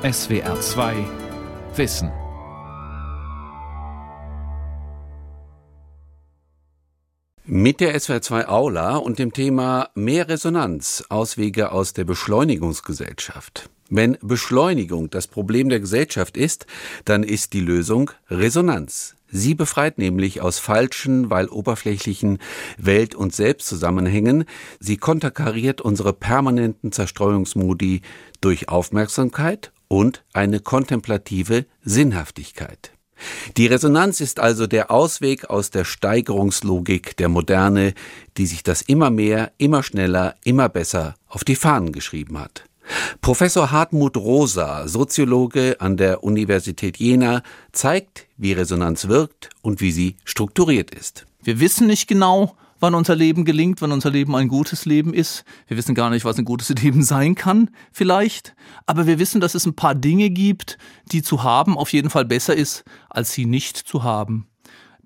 SWR 2 Wissen. Mit der SWR2 Aula und dem Thema Mehr Resonanz, Auswege aus der Beschleunigungsgesellschaft. Wenn Beschleunigung das Problem der Gesellschaft ist, dann ist die Lösung Resonanz. Sie befreit nämlich aus falschen, weil oberflächlichen Welt- und Selbstzusammenhängen. Sie konterkariert unsere permanenten Zerstreuungsmodi durch Aufmerksamkeit und eine kontemplative Sinnhaftigkeit. Die Resonanz ist also der Ausweg aus der Steigerungslogik der Moderne, die sich das immer mehr, immer schneller, immer besser auf die Fahnen geschrieben hat. Professor Hartmut Rosa, Soziologe an der Universität Jena, zeigt, wie Resonanz wirkt und wie sie strukturiert ist. Wir wissen nicht genau, wann unser Leben gelingt, wann unser Leben ein gutes Leben ist. Wir wissen gar nicht, was ein gutes Leben sein kann, vielleicht. Aber wir wissen, dass es ein paar Dinge gibt, die zu haben auf jeden Fall besser ist, als sie nicht zu haben.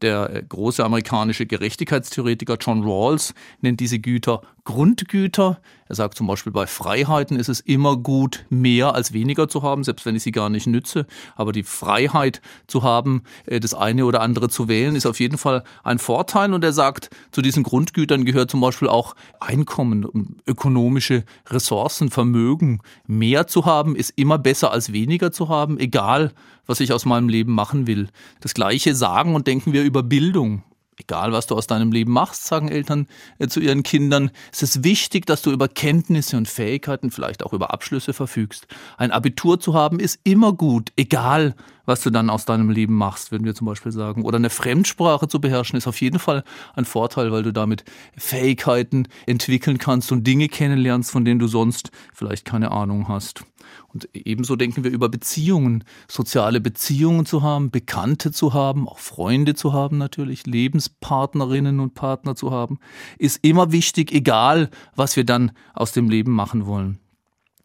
Der äh, große amerikanische Gerechtigkeitstheoretiker John Rawls nennt diese Güter Grundgüter. Er sagt zum Beispiel, bei Freiheiten ist es immer gut, mehr als weniger zu haben, selbst wenn ich sie gar nicht nütze. Aber die Freiheit zu haben, äh, das eine oder andere zu wählen, ist auf jeden Fall ein Vorteil. Und er sagt, zu diesen Grundgütern gehört zum Beispiel auch Einkommen, ökonomische Ressourcen, Vermögen. Mehr zu haben ist immer besser als weniger zu haben, egal was ich aus meinem Leben machen will. Das Gleiche sagen und denken wir über Bildung. Egal, was du aus deinem Leben machst, sagen Eltern äh, zu ihren Kindern, es ist wichtig, dass du über Kenntnisse und Fähigkeiten, vielleicht auch über Abschlüsse verfügst. Ein Abitur zu haben ist immer gut, egal, was du dann aus deinem Leben machst, würden wir zum Beispiel sagen. Oder eine Fremdsprache zu beherrschen, ist auf jeden Fall ein Vorteil, weil du damit Fähigkeiten entwickeln kannst und Dinge kennenlernst, von denen du sonst vielleicht keine Ahnung hast. Und ebenso denken wir über Beziehungen, soziale Beziehungen zu haben, Bekannte zu haben, auch Freunde zu haben natürlich, Lebenspartnerinnen und Partner zu haben, ist immer wichtig, egal was wir dann aus dem Leben machen wollen.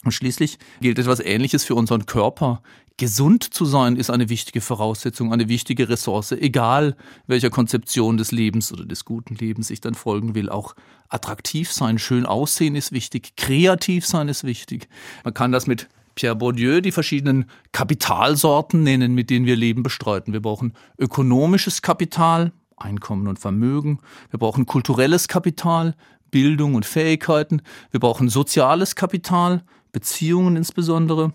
Und schließlich gilt etwas Ähnliches für unseren Körper. Gesund zu sein ist eine wichtige Voraussetzung, eine wichtige Ressource, egal welcher Konzeption des Lebens oder des guten Lebens ich dann folgen will. Auch attraktiv sein, schön aussehen ist wichtig, kreativ sein ist wichtig. Man kann das mit Pierre Bourdieu die verschiedenen Kapitalsorten nennen, mit denen wir Leben bestreiten. Wir brauchen ökonomisches Kapital, Einkommen und Vermögen. Wir brauchen kulturelles Kapital, Bildung und Fähigkeiten. Wir brauchen soziales Kapital, Beziehungen insbesondere.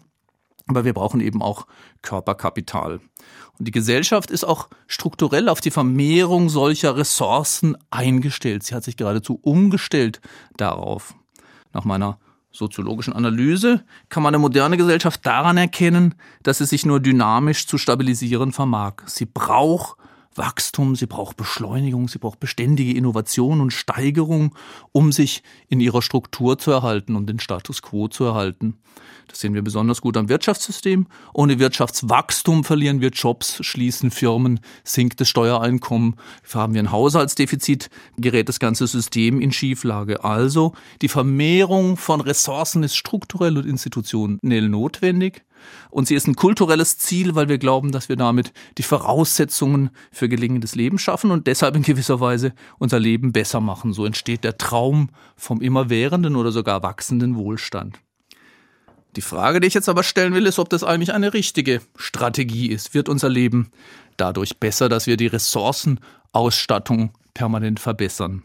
Aber wir brauchen eben auch Körperkapital. Und die Gesellschaft ist auch strukturell auf die Vermehrung solcher Ressourcen eingestellt. Sie hat sich geradezu umgestellt darauf. Nach meiner soziologischen Analyse kann man eine moderne Gesellschaft daran erkennen, dass sie sich nur dynamisch zu stabilisieren vermag. Sie braucht Wachstum, sie braucht Beschleunigung, sie braucht beständige Innovation und Steigerung, um sich in ihrer Struktur zu erhalten und den Status quo zu erhalten. Das sehen wir besonders gut am Wirtschaftssystem. Ohne Wirtschaftswachstum verlieren wir Jobs, schließen Firmen, sinkt das Steuereinkommen, haben wir ein Haushaltsdefizit, gerät das ganze System in Schieflage. Also die Vermehrung von Ressourcen ist strukturell und institutionell notwendig. Und sie ist ein kulturelles Ziel, weil wir glauben, dass wir damit die Voraussetzungen für gelingendes Leben schaffen und deshalb in gewisser Weise unser Leben besser machen. So entsteht der Traum vom immerwährenden oder sogar wachsenden Wohlstand. Die Frage, die ich jetzt aber stellen will, ist, ob das eigentlich eine richtige Strategie ist. Wird unser Leben dadurch besser, dass wir die Ressourcenausstattung permanent verbessern?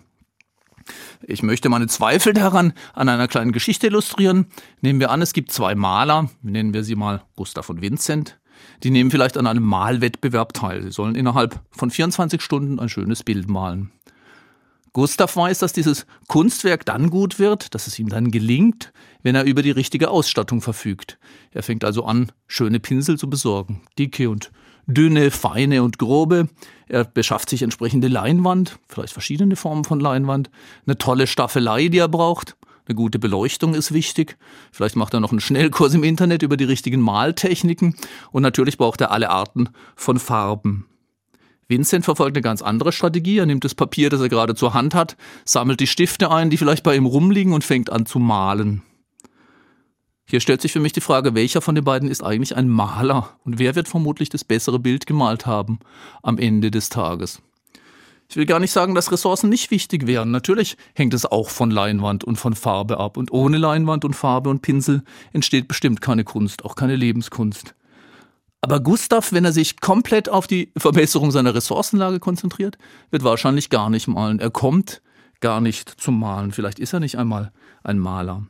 Ich möchte meine Zweifel daran an einer kleinen Geschichte illustrieren. Nehmen wir an, es gibt zwei Maler, nennen wir sie mal Gustav und Vincent. Die nehmen vielleicht an einem Malwettbewerb teil. Sie sollen innerhalb von 24 Stunden ein schönes Bild malen. Gustav weiß, dass dieses Kunstwerk dann gut wird, dass es ihm dann gelingt, wenn er über die richtige Ausstattung verfügt. Er fängt also an, schöne Pinsel zu besorgen, dicke und dünne, feine und grobe. Er beschafft sich entsprechende Leinwand, vielleicht verschiedene Formen von Leinwand, eine tolle Staffelei, die er braucht. Eine gute Beleuchtung ist wichtig. Vielleicht macht er noch einen Schnellkurs im Internet über die richtigen Maltechniken. Und natürlich braucht er alle Arten von Farben. Vincent verfolgt eine ganz andere Strategie. Er nimmt das Papier, das er gerade zur Hand hat, sammelt die Stifte ein, die vielleicht bei ihm rumliegen und fängt an zu malen. Hier stellt sich für mich die Frage, welcher von den beiden ist eigentlich ein Maler und wer wird vermutlich das bessere Bild gemalt haben am Ende des Tages. Ich will gar nicht sagen, dass Ressourcen nicht wichtig wären. Natürlich hängt es auch von Leinwand und von Farbe ab. Und ohne Leinwand und Farbe und Pinsel entsteht bestimmt keine Kunst, auch keine Lebenskunst. Aber Gustav, wenn er sich komplett auf die Verbesserung seiner Ressourcenlage konzentriert, wird wahrscheinlich gar nicht malen. Er kommt gar nicht zum Malen. Vielleicht ist er nicht einmal ein Maler.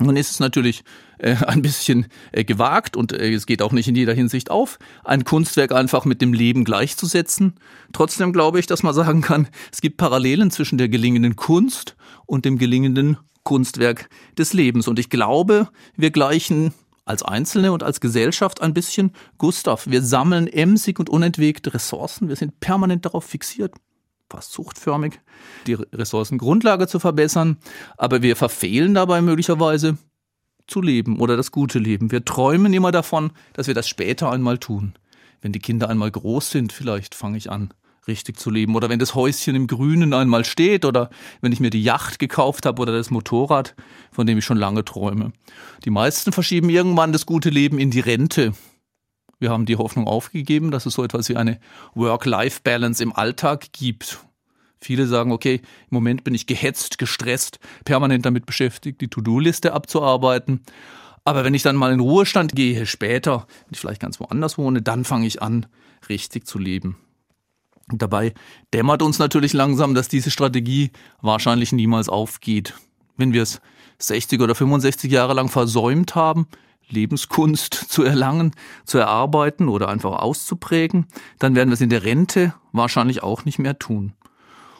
Nun ist es natürlich äh, ein bisschen äh, gewagt und äh, es geht auch nicht in jeder Hinsicht auf, ein Kunstwerk einfach mit dem Leben gleichzusetzen. Trotzdem glaube ich, dass man sagen kann, es gibt Parallelen zwischen der gelingenden Kunst und dem gelingenden Kunstwerk des Lebens. Und ich glaube, wir gleichen als Einzelne und als Gesellschaft ein bisschen Gustav. Wir sammeln emsig und unentwegt Ressourcen. Wir sind permanent darauf fixiert, fast suchtförmig, die Ressourcengrundlage zu verbessern. Aber wir verfehlen dabei möglicherweise zu leben oder das gute Leben. Wir träumen immer davon, dass wir das später einmal tun. Wenn die Kinder einmal groß sind, vielleicht fange ich an, richtig zu leben. Oder wenn das Häuschen im Grünen einmal steht oder wenn ich mir die Yacht gekauft habe oder das Motorrad, von dem ich schon lange träume. Die meisten verschieben irgendwann das gute Leben in die Rente. Wir haben die Hoffnung aufgegeben, dass es so etwas wie eine Work-Life-Balance im Alltag gibt. Viele sagen, okay, im Moment bin ich gehetzt, gestresst, permanent damit beschäftigt, die To-Do-Liste abzuarbeiten. Aber wenn ich dann mal in Ruhestand gehe, später, wenn ich vielleicht ganz woanders wohne, dann fange ich an, richtig zu leben. Und dabei dämmert uns natürlich langsam, dass diese Strategie wahrscheinlich niemals aufgeht. Wenn wir es 60 oder 65 Jahre lang versäumt haben, Lebenskunst zu erlangen, zu erarbeiten oder einfach auszuprägen, dann werden wir es in der Rente wahrscheinlich auch nicht mehr tun.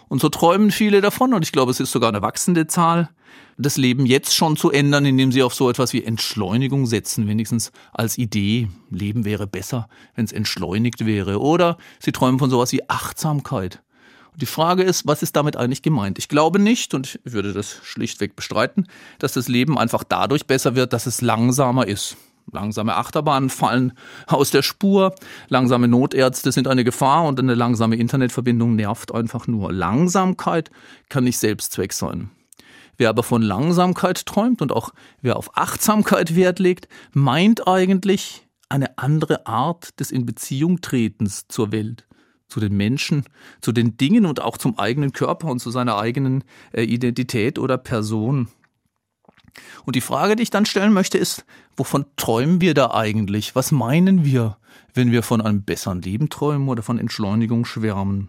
Und so träumen viele davon, und ich glaube, es ist sogar eine wachsende Zahl, das Leben jetzt schon zu ändern, indem sie auf so etwas wie Entschleunigung setzen, wenigstens als Idee. Leben wäre besser, wenn es entschleunigt wäre. Oder sie träumen von sowas wie Achtsamkeit. Die Frage ist, was ist damit eigentlich gemeint? Ich glaube nicht, und ich würde das schlichtweg bestreiten, dass das Leben einfach dadurch besser wird, dass es langsamer ist. Langsame Achterbahnen fallen aus der Spur, langsame Notärzte sind eine Gefahr und eine langsame Internetverbindung nervt einfach nur. Langsamkeit kann nicht Selbstzweck sein. Wer aber von Langsamkeit träumt und auch wer auf Achtsamkeit Wert legt, meint eigentlich eine andere Art des Inbeziehungtretens zur Welt, zu den Menschen, zu den Dingen und auch zum eigenen Körper und zu seiner eigenen äh, Identität oder Person. Und die Frage, die ich dann stellen möchte, ist, wovon träumen wir da eigentlich? Was meinen wir, wenn wir von einem besseren Leben träumen oder von Entschleunigung schwärmen?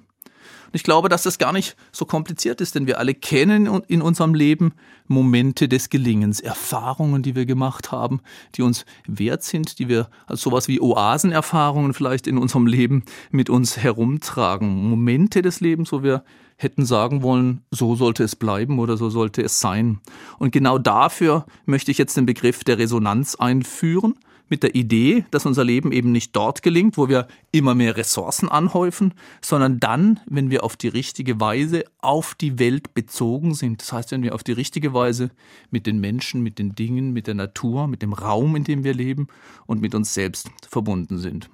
Und ich glaube, dass das gar nicht so kompliziert ist, denn wir alle kennen in unserem Leben Momente des Gelingens, Erfahrungen, die wir gemacht haben, die uns wert sind, die wir als sowas wie Oasenerfahrungen vielleicht in unserem Leben mit uns herumtragen. Momente des Lebens, wo wir hätten sagen wollen, so sollte es bleiben oder so sollte es sein. Und genau dafür möchte ich jetzt den Begriff der Resonanz einführen mit der Idee, dass unser Leben eben nicht dort gelingt, wo wir immer mehr Ressourcen anhäufen, sondern dann, wenn wir auf die richtige Weise auf die Welt bezogen sind. Das heißt, wenn wir auf die richtige Weise mit den Menschen, mit den Dingen, mit der Natur, mit dem Raum, in dem wir leben und mit uns selbst verbunden sind.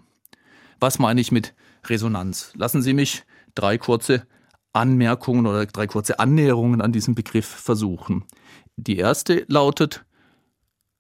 Was meine ich mit Resonanz? Lassen Sie mich drei kurze Anmerkungen oder drei kurze Annäherungen an diesen Begriff versuchen. Die erste lautet,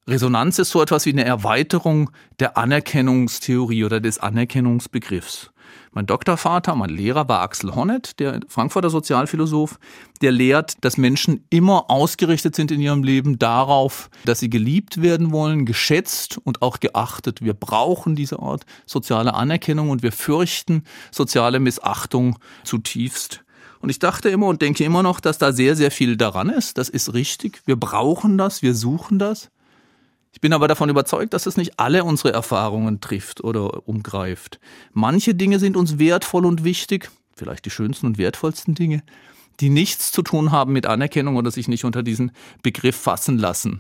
Resonanz ist so etwas wie eine Erweiterung der Anerkennungstheorie oder des Anerkennungsbegriffs. Mein Doktorvater, mein Lehrer war Axel Honneth, der Frankfurter Sozialphilosoph, der lehrt, dass Menschen immer ausgerichtet sind in ihrem Leben darauf, dass sie geliebt werden wollen, geschätzt und auch geachtet. Wir brauchen diese Art soziale Anerkennung und wir fürchten soziale Missachtung zutiefst. Und ich dachte immer und denke immer noch, dass da sehr, sehr viel daran ist. Das ist richtig. Wir brauchen das, wir suchen das. Ich bin aber davon überzeugt, dass es nicht alle unsere Erfahrungen trifft oder umgreift. Manche Dinge sind uns wertvoll und wichtig, vielleicht die schönsten und wertvollsten Dinge, die nichts zu tun haben mit Anerkennung oder sich nicht unter diesen Begriff fassen lassen.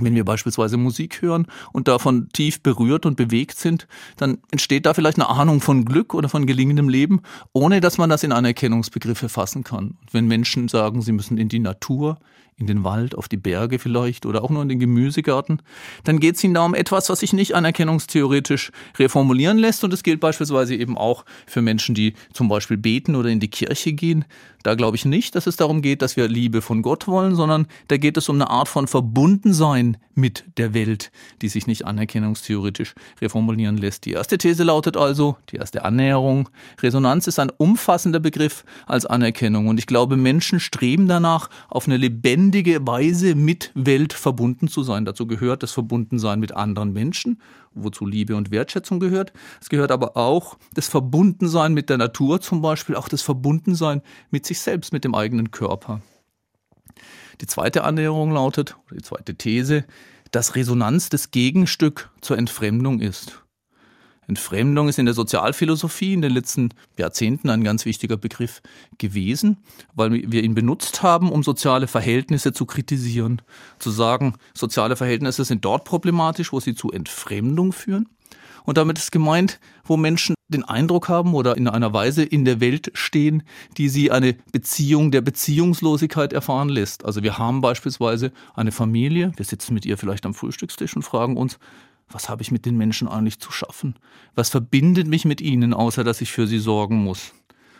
Wenn wir beispielsweise Musik hören und davon tief berührt und bewegt sind, dann entsteht da vielleicht eine Ahnung von Glück oder von gelingendem Leben, ohne dass man das in Anerkennungsbegriffe fassen kann. Und wenn Menschen sagen, sie müssen in die Natur, in den Wald, auf die Berge vielleicht oder auch nur in den Gemüsegarten, dann geht es ihnen da um etwas, was sich nicht anerkennungstheoretisch reformulieren lässt. Und es gilt beispielsweise eben auch für Menschen, die zum Beispiel beten oder in die Kirche gehen. Da glaube ich nicht, dass es darum geht, dass wir Liebe von Gott wollen, sondern da geht es um eine Art von Verbundensein sein mit der Welt, die sich nicht anerkennungstheoretisch reformulieren lässt. Die erste These lautet also, die erste Annäherung, Resonanz ist ein umfassender Begriff als Anerkennung und ich glaube, Menschen streben danach, auf eine lebendige Weise mit Welt verbunden zu sein. Dazu gehört das Verbundensein mit anderen Menschen, wozu Liebe und Wertschätzung gehört. Es gehört aber auch das Verbundensein mit der Natur zum Beispiel, auch das Verbundensein mit sich selbst, mit dem eigenen Körper. Die zweite Annäherung lautet, die zweite These, dass Resonanz das Gegenstück zur Entfremdung ist. Entfremdung ist in der Sozialphilosophie in den letzten Jahrzehnten ein ganz wichtiger Begriff gewesen, weil wir ihn benutzt haben, um soziale Verhältnisse zu kritisieren. Zu sagen, soziale Verhältnisse sind dort problematisch, wo sie zu Entfremdung führen. Und damit ist gemeint, wo Menschen den Eindruck haben oder in einer Weise in der Welt stehen, die sie eine Beziehung der Beziehungslosigkeit erfahren lässt. Also wir haben beispielsweise eine Familie, wir sitzen mit ihr vielleicht am Frühstückstisch und fragen uns, was habe ich mit den Menschen eigentlich zu schaffen? Was verbindet mich mit ihnen, außer dass ich für sie sorgen muss?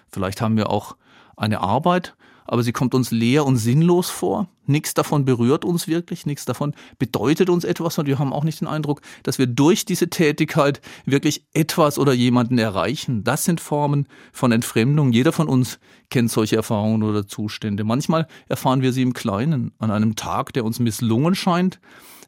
Vielleicht haben wir auch eine Arbeit, aber sie kommt uns leer und sinnlos vor. Nichts davon berührt uns wirklich, nichts davon bedeutet uns etwas und wir haben auch nicht den Eindruck, dass wir durch diese Tätigkeit wirklich etwas oder jemanden erreichen. Das sind Formen von Entfremdung. Jeder von uns kennt solche Erfahrungen oder Zustände. Manchmal erfahren wir sie im Kleinen, an einem Tag, der uns misslungen scheint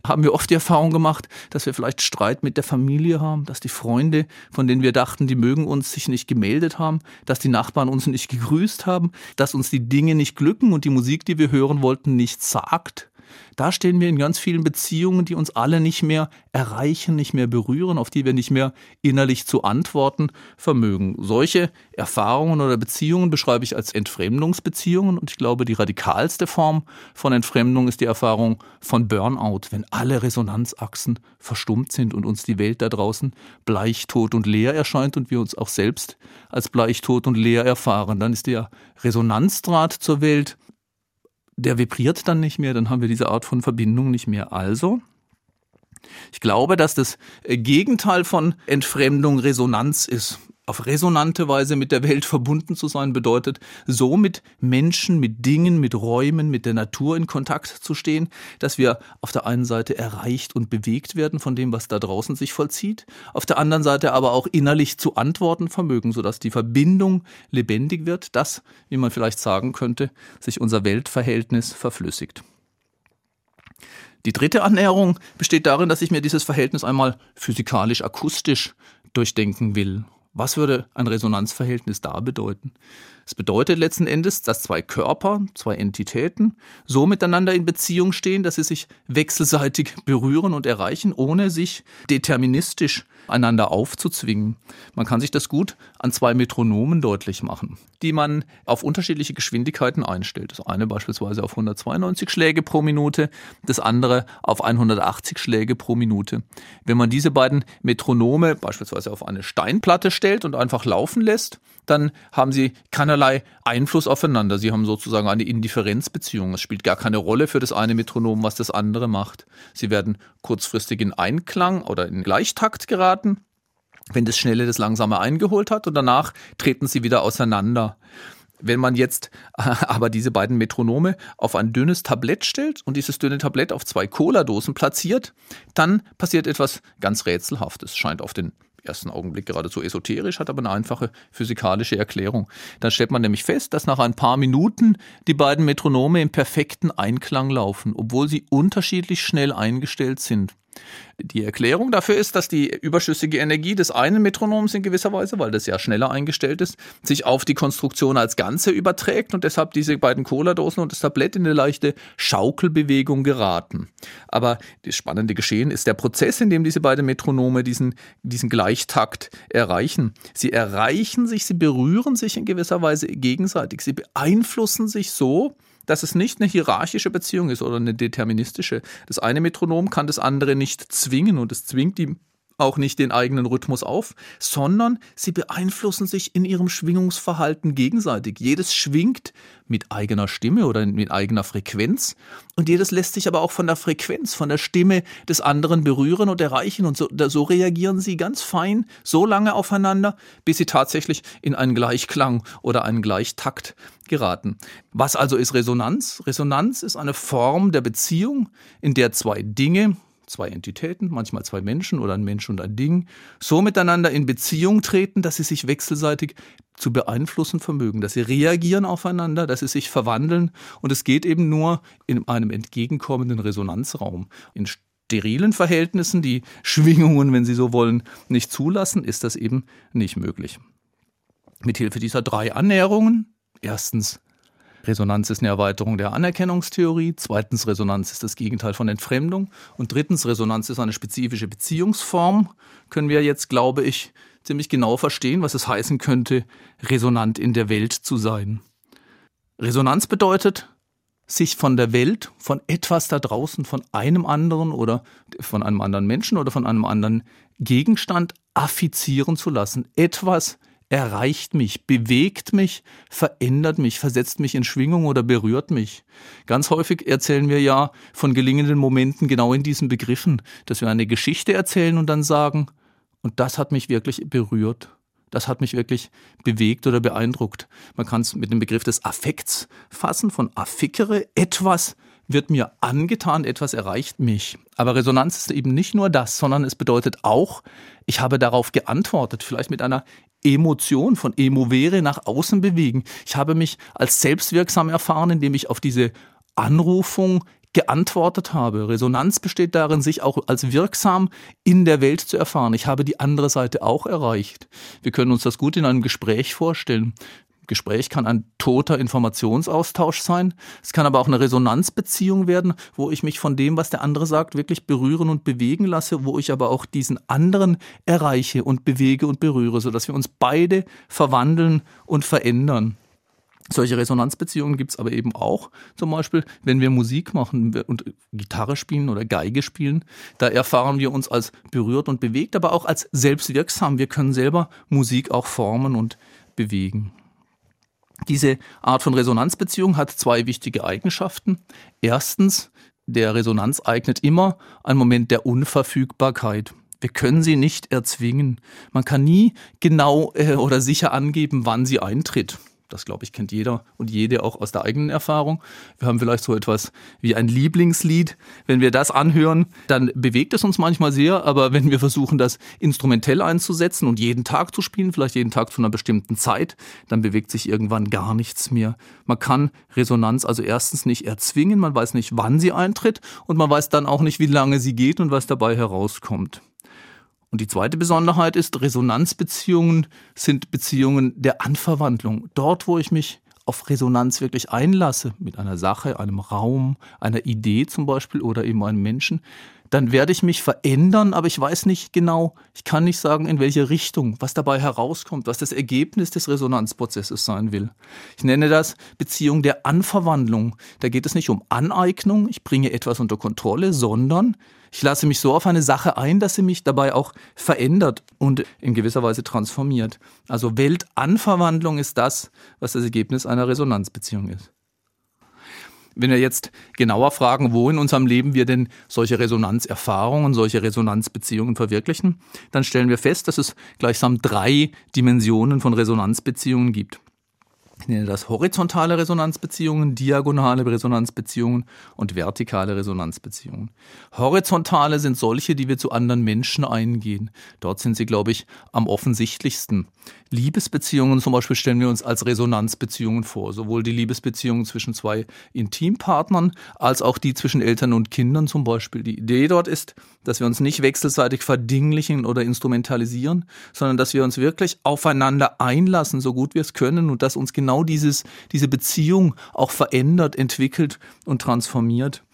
haben wir oft die Erfahrung gemacht, dass wir vielleicht Streit mit der Familie haben, dass die Freunde, von denen wir dachten, die mögen uns, sich nicht gemeldet haben, dass die Nachbarn uns nicht gegrüßt haben, dass uns die Dinge nicht glücken und die Musik, die wir hören wollten, nichts sagt. Da stehen wir in ganz vielen Beziehungen, die uns alle nicht mehr erreichen, nicht mehr berühren, auf die wir nicht mehr innerlich zu antworten vermögen. Solche Erfahrungen oder Beziehungen beschreibe ich als Entfremdungsbeziehungen und ich glaube, die radikalste Form von Entfremdung ist die Erfahrung von Burnout, wenn alle Resonanzachsen verstummt sind und uns die Welt da draußen bleich, tot und leer erscheint und wir uns auch selbst als bleich, tot und leer erfahren. Dann ist der Resonanzdraht zur Welt der vibriert dann nicht mehr, dann haben wir diese Art von Verbindung nicht mehr. Also, ich glaube, dass das Gegenteil von Entfremdung Resonanz ist auf resonante Weise mit der Welt verbunden zu sein bedeutet, so mit Menschen, mit Dingen, mit Räumen, mit der Natur in Kontakt zu stehen, dass wir auf der einen Seite erreicht und bewegt werden von dem, was da draußen sich vollzieht, auf der anderen Seite aber auch innerlich zu antworten vermögen, sodass die Verbindung lebendig wird, dass, wie man vielleicht sagen könnte, sich unser Weltverhältnis verflüssigt. Die dritte Annäherung besteht darin, dass ich mir dieses Verhältnis einmal physikalisch-akustisch durchdenken will was würde ein Resonanzverhältnis da bedeuten? Es bedeutet letzten Endes, dass zwei Körper, zwei Entitäten so miteinander in Beziehung stehen, dass sie sich wechselseitig berühren und erreichen, ohne sich deterministisch einander aufzuzwingen. Man kann sich das gut an zwei Metronomen deutlich machen, die man auf unterschiedliche Geschwindigkeiten einstellt. Das eine beispielsweise auf 192 Schläge pro Minute, das andere auf 180 Schläge pro Minute. Wenn man diese beiden Metronome beispielsweise auf eine Steinplatte stellt und einfach laufen lässt, dann haben sie keinerlei Einfluss aufeinander. Sie haben sozusagen eine Indifferenzbeziehung. Es spielt gar keine Rolle für das eine Metronom, was das andere macht. Sie werden kurzfristig in Einklang oder in Gleichtakt geraten, wenn das Schnelle das Langsame eingeholt hat und danach treten sie wieder auseinander. Wenn man jetzt aber diese beiden Metronome auf ein dünnes Tablett stellt und dieses dünne Tablett auf zwei Cola-Dosen platziert, dann passiert etwas ganz Rätselhaftes. Scheint auf den ersten Augenblick geradezu esoterisch, hat aber eine einfache physikalische Erklärung. Dann stellt man nämlich fest, dass nach ein paar Minuten die beiden Metronome im perfekten Einklang laufen, obwohl sie unterschiedlich schnell eingestellt sind. Die Erklärung dafür ist, dass die überschüssige Energie des einen Metronoms in gewisser Weise, weil das ja schneller eingestellt ist, sich auf die Konstruktion als Ganze überträgt und deshalb diese beiden Cola-Dosen und das Tablett in eine leichte Schaukelbewegung geraten. Aber das spannende Geschehen ist der Prozess, in dem diese beiden Metronome diesen, diesen Gleichtakt erreichen. Sie erreichen sich, sie berühren sich in gewisser Weise gegenseitig, sie beeinflussen sich so, dass es nicht eine hierarchische Beziehung ist oder eine deterministische. Das eine Metronom kann das andere nicht zwingen und es zwingt die auch nicht den eigenen Rhythmus auf, sondern sie beeinflussen sich in ihrem Schwingungsverhalten gegenseitig. Jedes schwingt mit eigener Stimme oder mit eigener Frequenz und jedes lässt sich aber auch von der Frequenz, von der Stimme des anderen berühren und erreichen und so, so reagieren sie ganz fein so lange aufeinander, bis sie tatsächlich in einen Gleichklang oder einen Gleichtakt geraten. Was also ist Resonanz? Resonanz ist eine Form der Beziehung, in der zwei Dinge, zwei Entitäten, manchmal zwei Menschen oder ein Mensch und ein Ding, so miteinander in Beziehung treten, dass sie sich wechselseitig zu beeinflussen vermögen, dass sie reagieren aufeinander, dass sie sich verwandeln und es geht eben nur in einem entgegenkommenden Resonanzraum. In sterilen Verhältnissen, die Schwingungen, wenn Sie so wollen, nicht zulassen, ist das eben nicht möglich. Mithilfe dieser drei Annäherungen, erstens Resonanz ist eine Erweiterung der Anerkennungstheorie. Zweitens, Resonanz ist das Gegenteil von Entfremdung. Und drittens, Resonanz ist eine spezifische Beziehungsform. Können wir jetzt, glaube ich, ziemlich genau verstehen, was es heißen könnte, resonant in der Welt zu sein. Resonanz bedeutet, sich von der Welt, von etwas da draußen, von einem anderen oder von einem anderen Menschen oder von einem anderen Gegenstand affizieren zu lassen. Etwas erreicht mich, bewegt mich, verändert mich, versetzt mich in Schwingung oder berührt mich. Ganz häufig erzählen wir ja von gelingenden Momenten genau in diesen Begriffen, dass wir eine Geschichte erzählen und dann sagen, und das hat mich wirklich berührt. Das hat mich wirklich bewegt oder beeindruckt. Man kann es mit dem Begriff des Affekts fassen, von affickere, etwas wird mir angetan, etwas erreicht mich. Aber Resonanz ist eben nicht nur das, sondern es bedeutet auch, ich habe darauf geantwortet, vielleicht mit einer Emotion von Emovere nach außen bewegen. Ich habe mich als selbstwirksam erfahren, indem ich auf diese Anrufung geantwortet habe. Resonanz besteht darin, sich auch als wirksam in der Welt zu erfahren. Ich habe die andere Seite auch erreicht. Wir können uns das gut in einem Gespräch vorstellen. Gespräch kann ein toter Informationsaustausch sein. Es kann aber auch eine Resonanzbeziehung werden, wo ich mich von dem, was der andere sagt, wirklich berühren und bewegen lasse, wo ich aber auch diesen anderen erreiche und bewege und berühre, sodass wir uns beide verwandeln und verändern. Solche Resonanzbeziehungen gibt es aber eben auch, zum Beispiel, wenn wir Musik machen und Gitarre spielen oder Geige spielen. Da erfahren wir uns als berührt und bewegt, aber auch als selbstwirksam. Wir können selber Musik auch formen und bewegen. Diese Art von Resonanzbeziehung hat zwei wichtige Eigenschaften. Erstens, der Resonanz eignet immer einen Moment der Unverfügbarkeit. Wir können sie nicht erzwingen. Man kann nie genau äh, oder sicher angeben, wann sie eintritt. Das, glaube ich, kennt jeder und jede auch aus der eigenen Erfahrung. Wir haben vielleicht so etwas wie ein Lieblingslied. Wenn wir das anhören, dann bewegt es uns manchmal sehr, aber wenn wir versuchen, das instrumentell einzusetzen und jeden Tag zu spielen, vielleicht jeden Tag zu einer bestimmten Zeit, dann bewegt sich irgendwann gar nichts mehr. Man kann Resonanz also erstens nicht erzwingen, man weiß nicht, wann sie eintritt und man weiß dann auch nicht, wie lange sie geht und was dabei herauskommt. Und die zweite Besonderheit ist, Resonanzbeziehungen sind Beziehungen der Anverwandlung. Dort, wo ich mich auf Resonanz wirklich einlasse, mit einer Sache, einem Raum, einer Idee zum Beispiel oder eben einem Menschen, dann werde ich mich verändern, aber ich weiß nicht genau, ich kann nicht sagen, in welche Richtung, was dabei herauskommt, was das Ergebnis des Resonanzprozesses sein will. Ich nenne das Beziehung der Anverwandlung. Da geht es nicht um Aneignung, ich bringe etwas unter Kontrolle, sondern ich lasse mich so auf eine Sache ein, dass sie mich dabei auch verändert und in gewisser Weise transformiert. Also Weltanverwandlung ist das, was das Ergebnis einer Resonanzbeziehung ist. Wenn wir jetzt genauer fragen, wo in unserem Leben wir denn solche Resonanzerfahrungen, solche Resonanzbeziehungen verwirklichen, dann stellen wir fest, dass es gleichsam drei Dimensionen von Resonanzbeziehungen gibt. Ich nenne das horizontale Resonanzbeziehungen, diagonale Resonanzbeziehungen und vertikale Resonanzbeziehungen. Horizontale sind solche, die wir zu anderen Menschen eingehen. Dort sind sie, glaube ich, am offensichtlichsten. Liebesbeziehungen zum Beispiel stellen wir uns als Resonanzbeziehungen vor. Sowohl die Liebesbeziehungen zwischen zwei Intimpartnern als auch die zwischen Eltern und Kindern zum Beispiel. Die Idee dort ist, dass wir uns nicht wechselseitig verdinglichen oder instrumentalisieren, sondern dass wir uns wirklich aufeinander einlassen, so gut wir es können und dass uns genau dieses, diese Beziehung auch verändert, entwickelt und transformiert.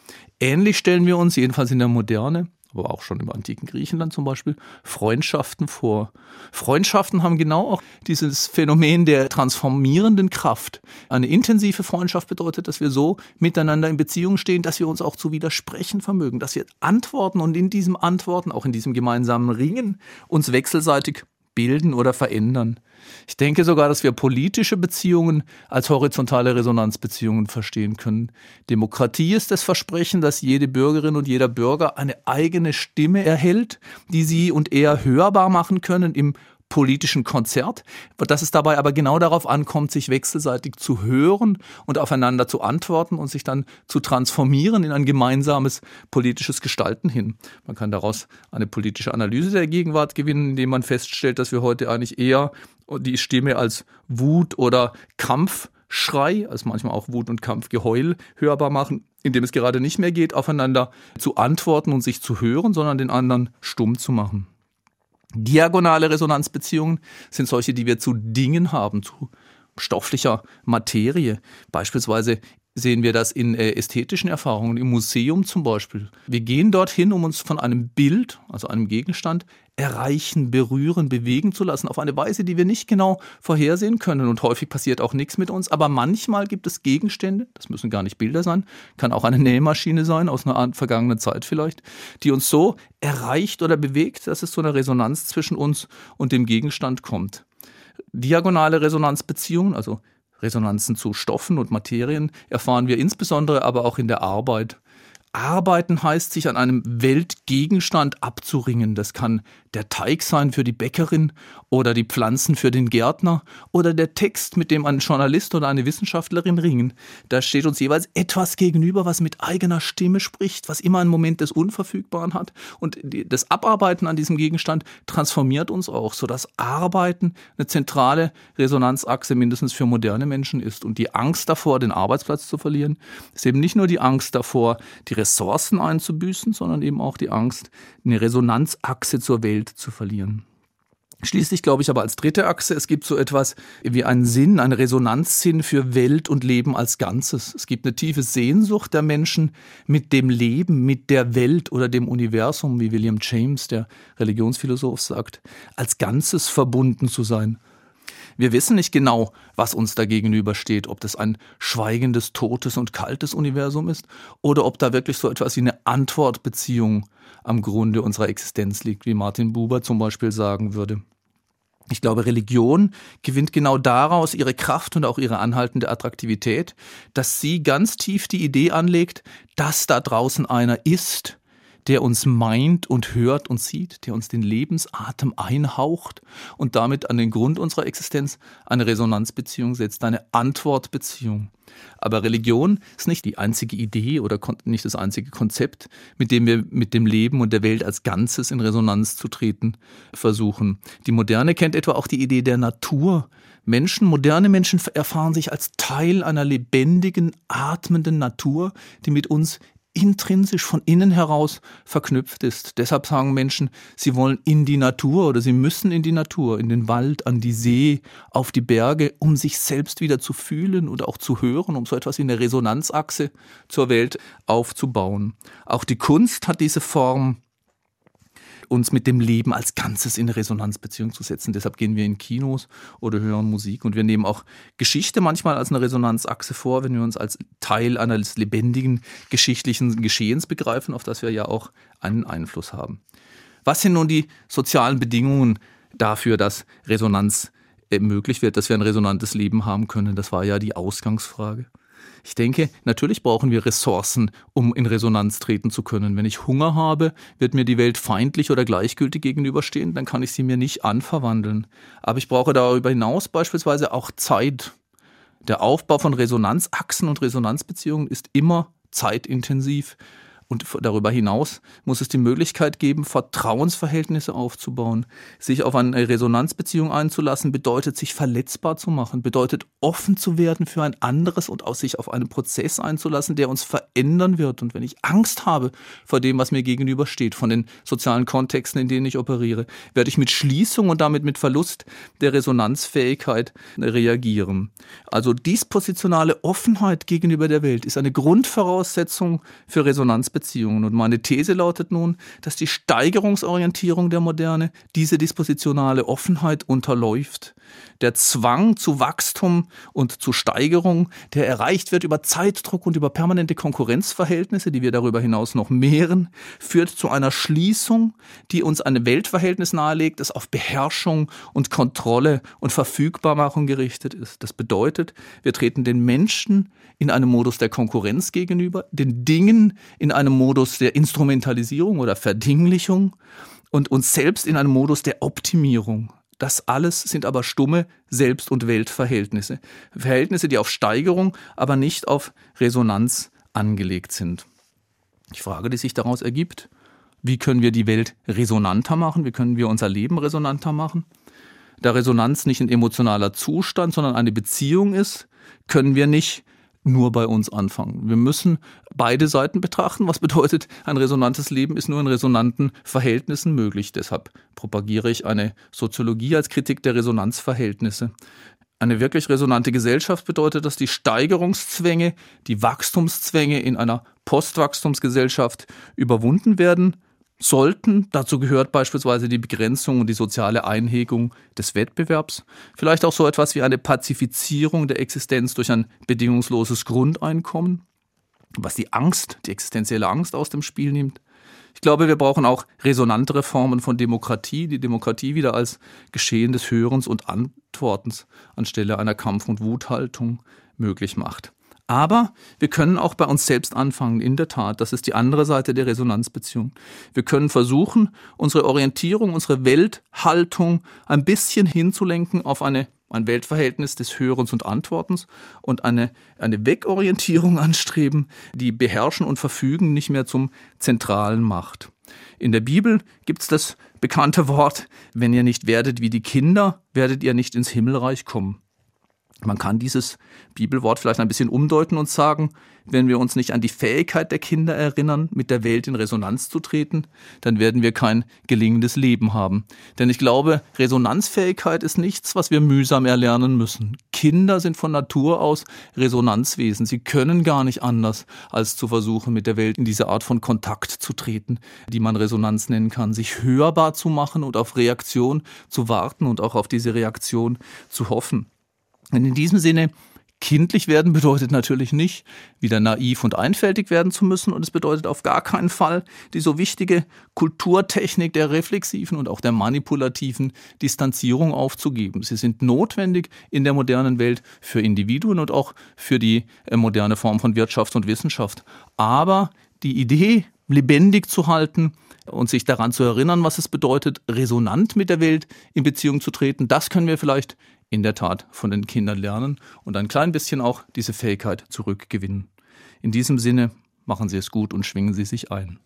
Ähnlich stellen wir uns, jedenfalls in der Moderne, aber auch schon im antiken Griechenland zum Beispiel, Freundschaften vor. Freundschaften haben genau auch dieses Phänomen der transformierenden Kraft. Eine intensive Freundschaft bedeutet, dass wir so miteinander in Beziehung stehen, dass wir uns auch zu widersprechen vermögen, dass wir antworten und in diesem Antworten, auch in diesem gemeinsamen Ringen, uns wechselseitig bilden oder verändern. Ich denke sogar, dass wir politische Beziehungen als horizontale Resonanzbeziehungen verstehen können. Demokratie ist das Versprechen, dass jede Bürgerin und jeder Bürger eine eigene Stimme erhält, die sie und er hörbar machen können im politischen Konzert, dass es dabei aber genau darauf ankommt, sich wechselseitig zu hören und aufeinander zu antworten und sich dann zu transformieren in ein gemeinsames politisches Gestalten hin. Man kann daraus eine politische Analyse der Gegenwart gewinnen, indem man feststellt, dass wir heute eigentlich eher die Stimme als Wut oder Kampfschrei, als manchmal auch Wut und Kampfgeheul hörbar machen, indem es gerade nicht mehr geht, aufeinander zu antworten und sich zu hören, sondern den anderen stumm zu machen. Diagonale Resonanzbeziehungen sind solche, die wir zu Dingen haben, zu stofflicher Materie. Beispielsweise sehen wir das in äh, ästhetischen Erfahrungen, im Museum zum Beispiel. Wir gehen dorthin, um uns von einem Bild, also einem Gegenstand, erreichen, berühren, bewegen zu lassen, auf eine Weise, die wir nicht genau vorhersehen können. Und häufig passiert auch nichts mit uns, aber manchmal gibt es Gegenstände, das müssen gar nicht Bilder sein, kann auch eine Nähmaschine sein, aus einer vergangenen Zeit vielleicht, die uns so erreicht oder bewegt, dass es zu einer Resonanz zwischen uns und dem Gegenstand kommt. Diagonale Resonanzbeziehungen, also Resonanzen zu Stoffen und Materien erfahren wir insbesondere aber auch in der Arbeit. Arbeiten heißt, sich an einem Weltgegenstand abzuringen. Das kann der Teig sein für die Bäckerin oder die Pflanzen für den Gärtner oder der Text, mit dem ein Journalist oder eine Wissenschaftlerin ringen. Da steht uns jeweils etwas gegenüber, was mit eigener Stimme spricht, was immer einen Moment des Unverfügbaren hat. Und das Abarbeiten an diesem Gegenstand transformiert uns auch, sodass Arbeiten eine zentrale Resonanzachse mindestens für moderne Menschen ist. Und die Angst davor, den Arbeitsplatz zu verlieren, ist eben nicht nur die Angst davor, die Ressourcen einzubüßen, sondern eben auch die Angst, eine Resonanzachse zur Welt zu verlieren. Schließlich glaube ich aber als dritte Achse, es gibt so etwas wie einen Sinn, einen Resonanzsinn für Welt und Leben als Ganzes. Es gibt eine tiefe Sehnsucht der Menschen mit dem Leben, mit der Welt oder dem Universum, wie William James, der Religionsphilosoph, sagt, als Ganzes verbunden zu sein. Wir wissen nicht genau, was uns da gegenübersteht, ob das ein schweigendes, totes und kaltes Universum ist oder ob da wirklich so etwas wie eine Antwortbeziehung am Grunde unserer Existenz liegt, wie Martin Buber zum Beispiel sagen würde. Ich glaube, Religion gewinnt genau daraus ihre Kraft und auch ihre anhaltende Attraktivität, dass sie ganz tief die Idee anlegt, dass da draußen einer ist, der uns meint und hört und sieht, der uns den Lebensatem einhaucht und damit an den Grund unserer Existenz eine Resonanzbeziehung setzt, eine Antwortbeziehung. Aber Religion ist nicht die einzige Idee oder nicht das einzige Konzept, mit dem wir mit dem Leben und der Welt als Ganzes in Resonanz zu treten versuchen. Die Moderne kennt etwa auch die Idee der Natur. Menschen, moderne Menschen erfahren sich als Teil einer lebendigen, atmenden Natur, die mit uns intrinsisch von innen heraus verknüpft ist. Deshalb sagen Menschen, sie wollen in die Natur oder sie müssen in die Natur, in den Wald, an die See, auf die Berge, um sich selbst wieder zu fühlen oder auch zu hören, um so etwas in der Resonanzachse zur Welt aufzubauen. Auch die Kunst hat diese Form uns mit dem Leben als Ganzes in Resonanzbeziehung zu setzen. Deshalb gehen wir in Kinos oder hören Musik und wir nehmen auch Geschichte manchmal als eine Resonanzachse vor, wenn wir uns als Teil eines lebendigen geschichtlichen Geschehens begreifen, auf das wir ja auch einen Einfluss haben. Was sind nun die sozialen Bedingungen dafür, dass Resonanz möglich wird, dass wir ein resonantes Leben haben können? Das war ja die Ausgangsfrage. Ich denke, natürlich brauchen wir Ressourcen, um in Resonanz treten zu können. Wenn ich Hunger habe, wird mir die Welt feindlich oder gleichgültig gegenüberstehen, dann kann ich sie mir nicht anverwandeln. Aber ich brauche darüber hinaus beispielsweise auch Zeit. Der Aufbau von Resonanzachsen und Resonanzbeziehungen ist immer zeitintensiv. Und darüber hinaus muss es die Möglichkeit geben, Vertrauensverhältnisse aufzubauen. Sich auf eine Resonanzbeziehung einzulassen, bedeutet, sich verletzbar zu machen, bedeutet, offen zu werden für ein anderes und auch sich auf einen Prozess einzulassen, der uns verändern wird. Und wenn ich Angst habe vor dem, was mir gegenübersteht, von den sozialen Kontexten, in denen ich operiere, werde ich mit Schließung und damit mit Verlust der Resonanzfähigkeit reagieren. Also dispositionale Offenheit gegenüber der Welt ist eine Grundvoraussetzung für Resonanzbeziehungen Resonanzbeziehungen. Und meine These lautet nun, dass die Steigerungsorientierung der Moderne diese dispositionale Offenheit unterläuft. Der Zwang zu Wachstum und zu Steigerung, der erreicht wird über Zeitdruck und über permanente Konkurrenzverhältnisse, die wir darüber hinaus noch mehren, führt zu einer Schließung, die uns ein Weltverhältnis nahelegt, das auf Beherrschung und Kontrolle und Verfügbarmachung gerichtet ist. Das bedeutet, wir treten den Menschen in einem Modus der Konkurrenz gegenüber, den Dingen in einem Modus der Instrumentalisierung oder Verdinglichung und uns selbst in einem Modus der Optimierung. Das alles sind aber stumme Selbst- und Weltverhältnisse. Verhältnisse, die auf Steigerung, aber nicht auf Resonanz angelegt sind. Die Frage, die sich daraus ergibt, wie können wir die Welt resonanter machen? Wie können wir unser Leben resonanter machen? Da Resonanz nicht ein emotionaler Zustand, sondern eine Beziehung ist, können wir nicht nur bei uns anfangen. Wir müssen beide Seiten betrachten, was bedeutet, ein resonantes Leben ist nur in resonanten Verhältnissen möglich. Deshalb propagiere ich eine Soziologie als Kritik der Resonanzverhältnisse. Eine wirklich resonante Gesellschaft bedeutet, dass die Steigerungszwänge, die Wachstumszwänge in einer Postwachstumsgesellschaft überwunden werden sollten. Dazu gehört beispielsweise die Begrenzung und die soziale Einhegung des Wettbewerbs. Vielleicht auch so etwas wie eine Pazifizierung der Existenz durch ein bedingungsloses Grundeinkommen, was die Angst, die existenzielle Angst aus dem Spiel nimmt. Ich glaube, wir brauchen auch resonantere Formen von Demokratie, die Demokratie wieder als Geschehen des Hörens und Antwortens anstelle einer Kampf- und Wuthaltung möglich macht. Aber wir können auch bei uns selbst anfangen, in der Tat. Das ist die andere Seite der Resonanzbeziehung. Wir können versuchen, unsere Orientierung, unsere Welthaltung ein bisschen hinzulenken auf eine, ein Weltverhältnis des Hörens und Antwortens und eine, eine Wegorientierung anstreben, die Beherrschen und Verfügen nicht mehr zum Zentralen macht. In der Bibel gibt es das bekannte Wort, wenn ihr nicht werdet wie die Kinder, werdet ihr nicht ins Himmelreich kommen. Man kann dieses Bibelwort vielleicht ein bisschen umdeuten und sagen, wenn wir uns nicht an die Fähigkeit der Kinder erinnern, mit der Welt in Resonanz zu treten, dann werden wir kein gelingendes Leben haben. Denn ich glaube, Resonanzfähigkeit ist nichts, was wir mühsam erlernen müssen. Kinder sind von Natur aus Resonanzwesen. Sie können gar nicht anders, als zu versuchen, mit der Welt in diese Art von Kontakt zu treten, die man Resonanz nennen kann, sich hörbar zu machen und auf Reaktion zu warten und auch auf diese Reaktion zu hoffen. Und in diesem Sinne, kindlich werden bedeutet natürlich nicht, wieder naiv und einfältig werden zu müssen. Und es bedeutet auf gar keinen Fall, die so wichtige Kulturtechnik der reflexiven und auch der manipulativen Distanzierung aufzugeben. Sie sind notwendig in der modernen Welt für Individuen und auch für die äh, moderne Form von Wirtschaft und Wissenschaft. Aber die Idee, lebendig zu halten, und sich daran zu erinnern, was es bedeutet, resonant mit der Welt in Beziehung zu treten, das können wir vielleicht in der Tat von den Kindern lernen und ein klein bisschen auch diese Fähigkeit zurückgewinnen. In diesem Sinne machen Sie es gut und schwingen Sie sich ein.